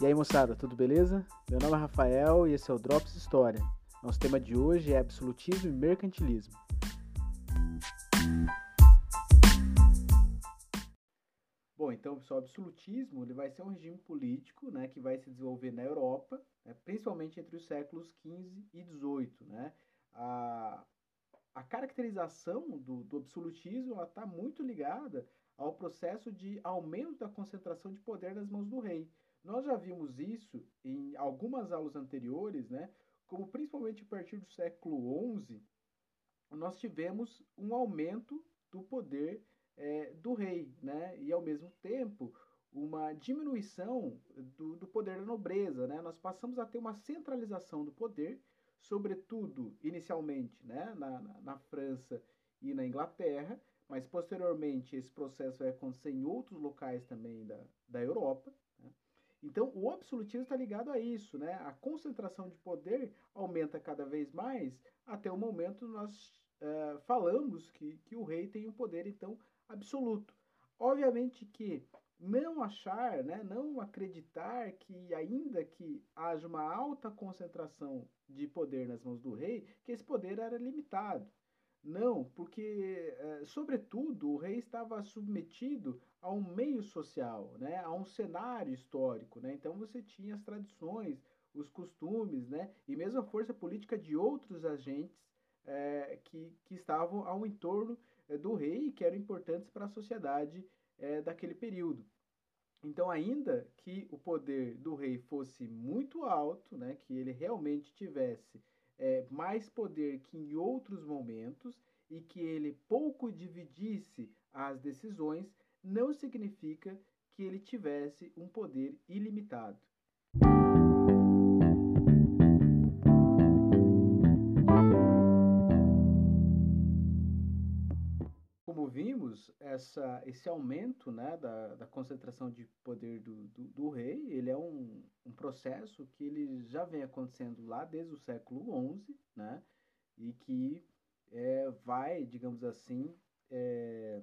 E aí moçada, tudo beleza? Meu nome é Rafael e esse é o Drops História. Nosso tema de hoje é absolutismo e mercantilismo. Bom, então, pessoal, o absolutismo ele vai ser um regime político né, que vai se desenvolver na Europa, né, principalmente entre os séculos XV e XVIII. Né? A, a caracterização do, do absolutismo está muito ligada ao processo de aumento da concentração de poder nas mãos do rei. Nós já vimos isso em algumas aulas anteriores, né? como principalmente a partir do século XI, nós tivemos um aumento do poder é, do rei, né? e ao mesmo tempo uma diminuição do, do poder da nobreza. Né? Nós passamos a ter uma centralização do poder, sobretudo inicialmente né? na, na, na França e na Inglaterra, mas posteriormente esse processo vai acontecer em outros locais também da, da Europa. Então, o absolutismo está ligado a isso, né? A concentração de poder aumenta cada vez mais, até o momento nós uh, falamos que, que o rei tem um poder, então, absoluto. Obviamente que não achar, né, não acreditar que, ainda que haja uma alta concentração de poder nas mãos do rei, que esse poder era limitado. Não, porque, eh, sobretudo, o rei estava submetido a um meio social, né, a um cenário histórico. Né? Então você tinha as tradições, os costumes, né, e mesmo a força política de outros agentes é, que, que estavam ao entorno é, do rei e que eram importantes para a sociedade é, daquele período. Então, ainda que o poder do rei fosse muito alto, né, que ele realmente tivesse é, mais poder que em outros momentos e que ele pouco dividisse as decisões, não significa que ele tivesse um poder ilimitado. Essa, esse aumento né, da, da concentração de poder do, do, do rei, ele é um, um processo que ele já vem acontecendo lá desde o século XI, né, e que é, vai, digamos assim, é,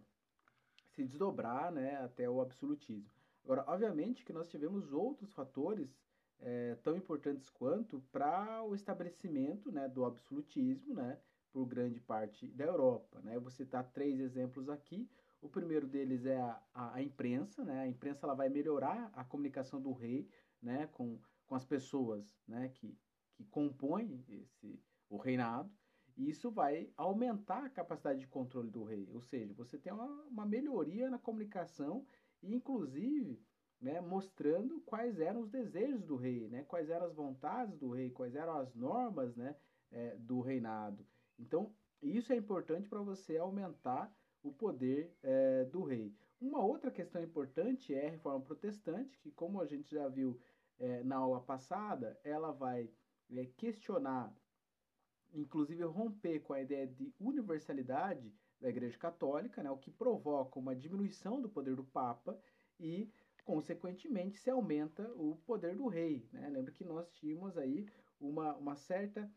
se desdobrar né, até o absolutismo. Agora, obviamente que nós tivemos outros fatores é, tão importantes quanto para o estabelecimento né, do absolutismo né, por grande parte da Europa. Né? Eu vou citar três exemplos aqui. O primeiro deles é a, a, a imprensa. Né? A imprensa ela vai melhorar a comunicação do rei né, com, com as pessoas né, que, que compõem esse, o reinado. E isso vai aumentar a capacidade de controle do rei, ou seja, você tem uma, uma melhoria na comunicação e, inclusive, né, mostrando quais eram os desejos do rei, né, quais eram as vontades do rei, quais eram as normas né, é, do reinado. Então, isso é importante para você aumentar o poder é, do rei. Uma outra questão importante é a reforma protestante, que, como a gente já viu é, na aula passada, ela vai é, questionar inclusive romper com a ideia de universalidade da Igreja Católica, né, o que provoca uma diminuição do poder do Papa e, consequentemente, se aumenta o poder do rei. Né? Lembra que nós tínhamos aí uma, uma certa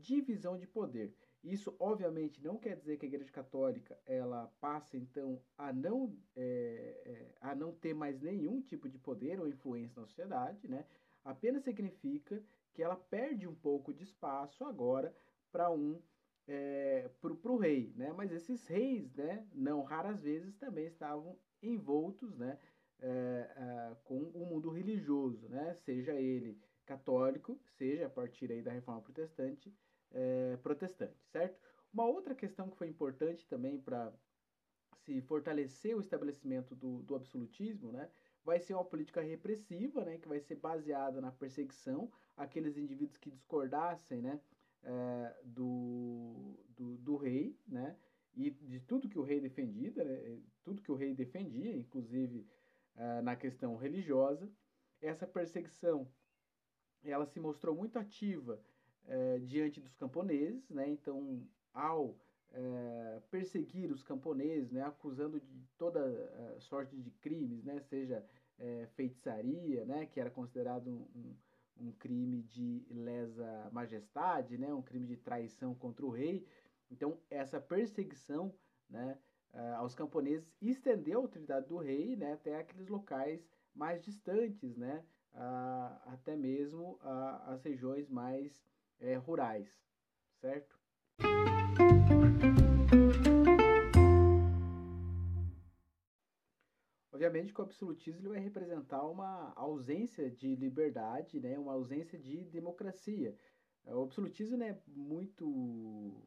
divisão de poder. Isso, obviamente, não quer dizer que a Igreja Católica ela passa então a não, é, é, a não ter mais nenhum tipo de poder ou influência na sociedade, né? Apenas significa que ela perde um pouco de espaço agora para um é, para o rei, né? Mas esses reis, né, não raras vezes também estavam envoltos, né, é, é, com o mundo religioso, né? Seja ele católico, seja a partir aí da Reforma Protestante, é, protestante, certo? Uma outra questão que foi importante também para se fortalecer o estabelecimento do, do absolutismo, né, vai ser uma política repressiva, né, que vai ser baseada na perseguição àqueles indivíduos que discordassem, né, é, do, do, do, rei, né? E de tudo que o rei defendia, né? tudo que o rei defendia, inclusive é, na questão religiosa. Essa perseguição, ela se mostrou muito ativa é, diante dos camponeses, né? Então, ao é, perseguir os camponeses, né? Acusando de toda é, sorte de crimes, né? Seja é, feitiçaria, né? Que era considerado um, um crime de lesa majestade, né, um crime de traição contra o rei. Então, essa perseguição né, aos camponeses estendeu a autoridade do rei né, até aqueles locais mais distantes né, até mesmo as regiões mais é, rurais, certo? Obviamente que o absolutismo vai representar uma ausência de liberdade, né, uma ausência de democracia. O absolutismo é muito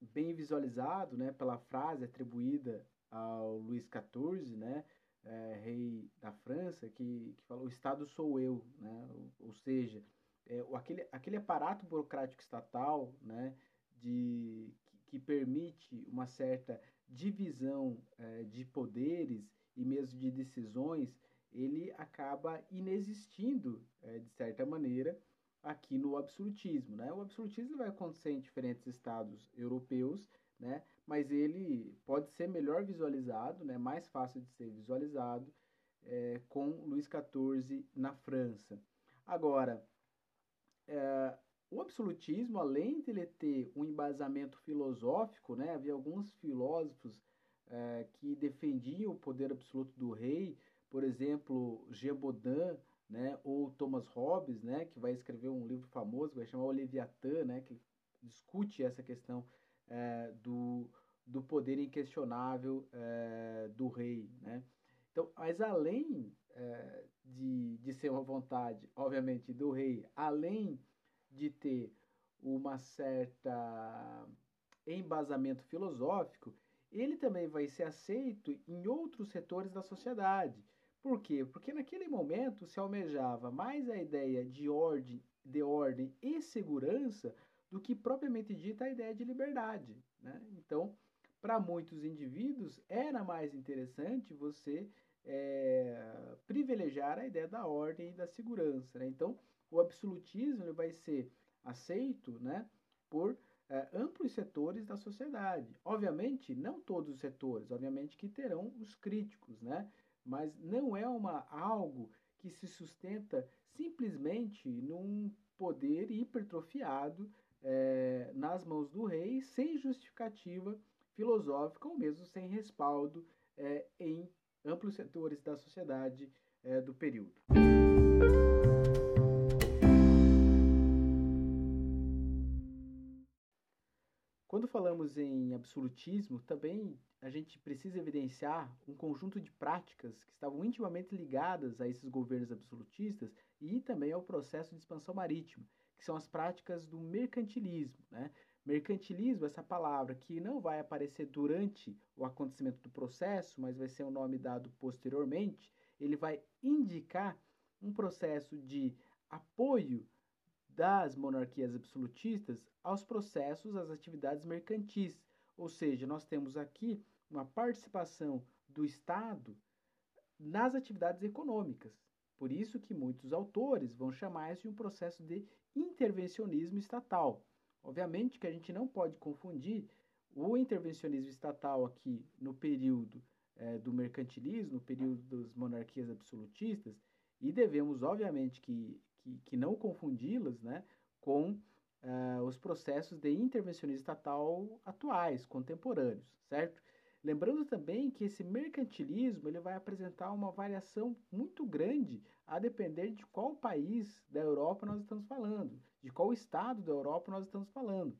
bem visualizado né, pela frase atribuída ao Luís XIV, né, é, rei da França, que, que falou: o Estado sou eu. Né, ou, ou seja, é, aquele, aquele aparato burocrático estatal né, de, que, que permite uma certa divisão é, de poderes e mesmo de decisões, ele acaba inexistindo, é, de certa maneira, aqui no absolutismo. Né? O absolutismo vai acontecer em diferentes estados europeus, né? mas ele pode ser melhor visualizado, né? mais fácil de ser visualizado, é, com Luís XIV na França. Agora, é, o absolutismo, além de ele ter um embasamento filosófico, né? havia alguns filósofos é, que defendiam o poder absoluto do rei, por exemplo, Jean Baudin, né, ou Thomas Hobbes, né, que vai escrever um livro famoso, vai chamar O Leviatã, né, que discute essa questão é, do, do poder inquestionável é, do rei, né. Então, mas além é, de, de ser uma vontade, obviamente, do rei, além de ter uma certa embasamento filosófico, ele também vai ser aceito em outros setores da sociedade. Por quê? Porque naquele momento se almejava mais a ideia de ordem, de ordem e segurança do que propriamente dita a ideia de liberdade. Né? Então, para muitos indivíduos, era mais interessante você é, privilegiar a ideia da ordem e da segurança. Né? Então, o absolutismo ele vai ser aceito né, por é, amplos setores da sociedade. Obviamente, não todos os setores, obviamente que terão os críticos, né? mas não é uma algo que se sustenta simplesmente num poder hipertrofiado é, nas mãos do rei, sem justificativa filosófica ou mesmo sem respaldo é, em amplos setores da sociedade é, do período. Quando falamos em absolutismo, também a gente precisa evidenciar um conjunto de práticas que estavam intimamente ligadas a esses governos absolutistas e também ao processo de expansão marítima, que são as práticas do mercantilismo. Né? Mercantilismo, essa palavra que não vai aparecer durante o acontecimento do processo, mas vai ser um nome dado posteriormente, ele vai indicar um processo de apoio das monarquias absolutistas aos processos, às atividades mercantis. Ou seja, nós temos aqui uma participação do Estado nas atividades econômicas. Por isso que muitos autores vão chamar isso de um processo de intervencionismo estatal. Obviamente que a gente não pode confundir o intervencionismo estatal aqui no período é, do mercantilismo, no período das monarquias absolutistas, e devemos, obviamente, que que, que não confundi-las né, com uh, os processos de intervencionismo estatal atuais, contemporâneos, certo? Lembrando também que esse mercantilismo ele vai apresentar uma variação muito grande a depender de qual país da Europa nós estamos falando, de qual estado da Europa nós estamos falando.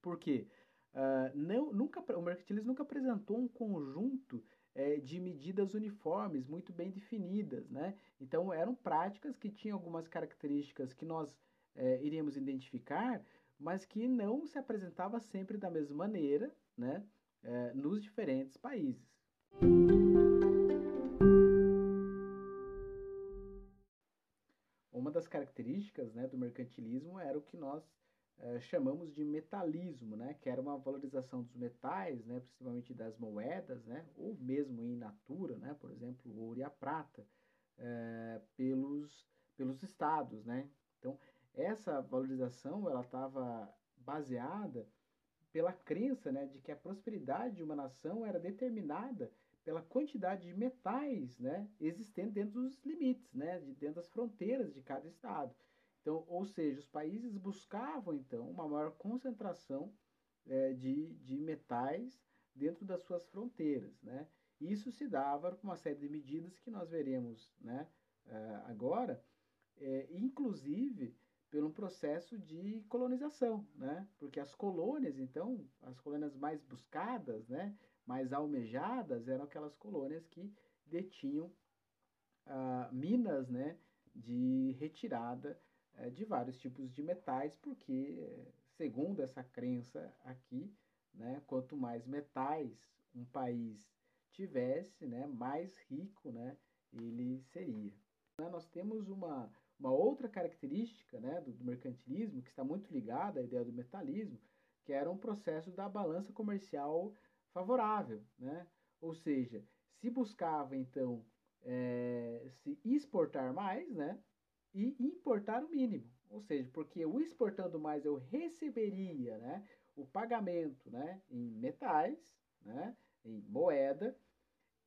Por quê? Uh, não, nunca, o mercantilismo nunca apresentou um conjunto é, de medidas uniformes, muito bem definidas. Né? Então, eram práticas que tinham algumas características que nós é, iríamos identificar, mas que não se apresentava sempre da mesma maneira né? É, nos diferentes países. Das características né, do mercantilismo era o que nós é, chamamos de metalismo, né, que era uma valorização dos metais, né, principalmente das moedas, né, ou mesmo em natura, né, por exemplo, o ouro e a prata, é, pelos, pelos estados. Né? Então, essa valorização ela estava baseada pela crença né, de que a prosperidade de uma nação era determinada pela quantidade de metais né, existentes dentro dos limites, né, de, dentro das fronteiras de cada estado. Então, ou seja, os países buscavam então uma maior concentração é, de, de metais dentro das suas fronteiras, né? Isso se dava com uma série de medidas que nós veremos, né, uh, agora, é, inclusive pelo processo de colonização, né? Porque as colônias, então, as colônias mais buscadas, né, mais almejadas, eram aquelas colônias que detinham ah, minas, né, de retirada eh, de vários tipos de metais, porque, segundo essa crença aqui, né, quanto mais metais um país tivesse, né, mais rico, né, ele seria. Nós temos uma uma outra característica né, do, do mercantilismo, que está muito ligada à ideia do metalismo, que era um processo da balança comercial favorável. Né? Ou seja, se buscava então é, se exportar mais né, e importar o mínimo. Ou seja, porque eu exportando mais eu receberia né, o pagamento né, em metais, né, em moeda,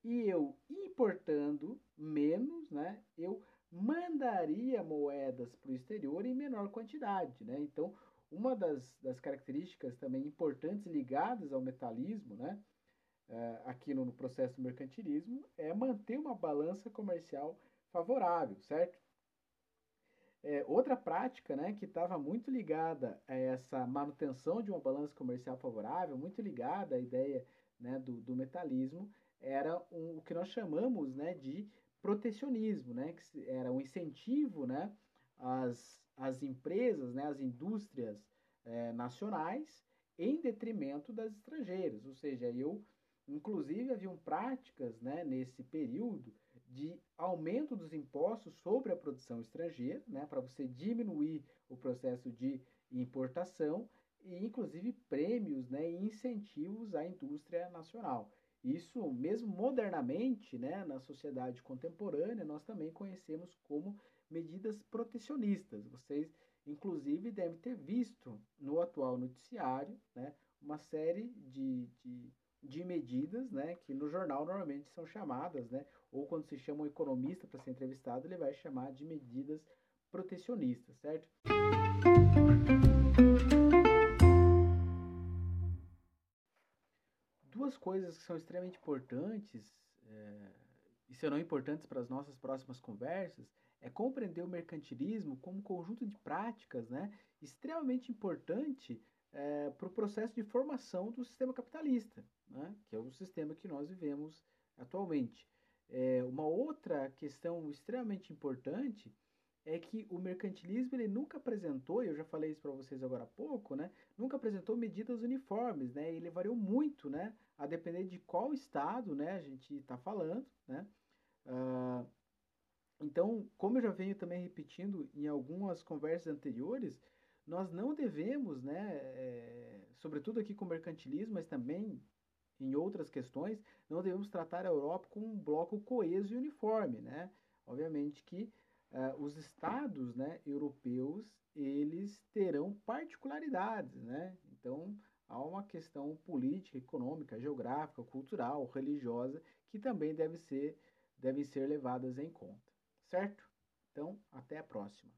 e eu importando menos, né, eu mandaria moedas para o exterior em menor quantidade. Né? Então, uma das, das características também importantes ligadas ao metalismo, né, uh, aqui no, no, processo do mercantilismo, é manter uma balança comercial favorável, certo? É, outra prática né, que estava muito ligada a essa manutenção de uma balança comercial favorável, muito ligada à ideia né, do, do metalismo, era um, o que nós chamamos né, de protecionismo, né, que era um incentivo, né, às, às empresas, né, às indústrias é, nacionais em detrimento das estrangeiras, ou seja, eu inclusive haviam práticas, né, nesse período de aumento dos impostos sobre a produção estrangeira, né, para você diminuir o processo de importação e inclusive prêmios, né, e incentivos à indústria nacional. Isso, mesmo modernamente, né, na sociedade contemporânea, nós também conhecemos como medidas protecionistas. Vocês, inclusive, devem ter visto no atual noticiário né, uma série de, de, de medidas né, que no jornal normalmente são chamadas, né, ou quando se chama um economista para ser entrevistado, ele vai chamar de medidas protecionistas, certo? duas coisas que são extremamente importantes, é, e serão importantes para as nossas próximas conversas, é compreender o mercantilismo como um conjunto de práticas né, extremamente importante é, para o processo de formação do sistema capitalista, né, que é o sistema que nós vivemos atualmente. É, uma outra questão extremamente importante é que o mercantilismo ele nunca apresentou, e eu já falei isso para vocês agora há pouco, né? Nunca apresentou medidas uniformes, né? Ele variou muito, né? A depender de qual estado, né? A gente está falando, né? Uh, então, como eu já venho também repetindo em algumas conversas anteriores, nós não devemos, né? É, sobretudo aqui com o mercantilismo, mas também em outras questões, não devemos tratar a Europa como um bloco coeso e uniforme, né? Obviamente que uh, os estados né, europeus eles terão particularidades, né? Então há uma questão política, econômica, geográfica, cultural, religiosa que também deve ser, devem ser levadas em conta, certo? Então, até a próxima.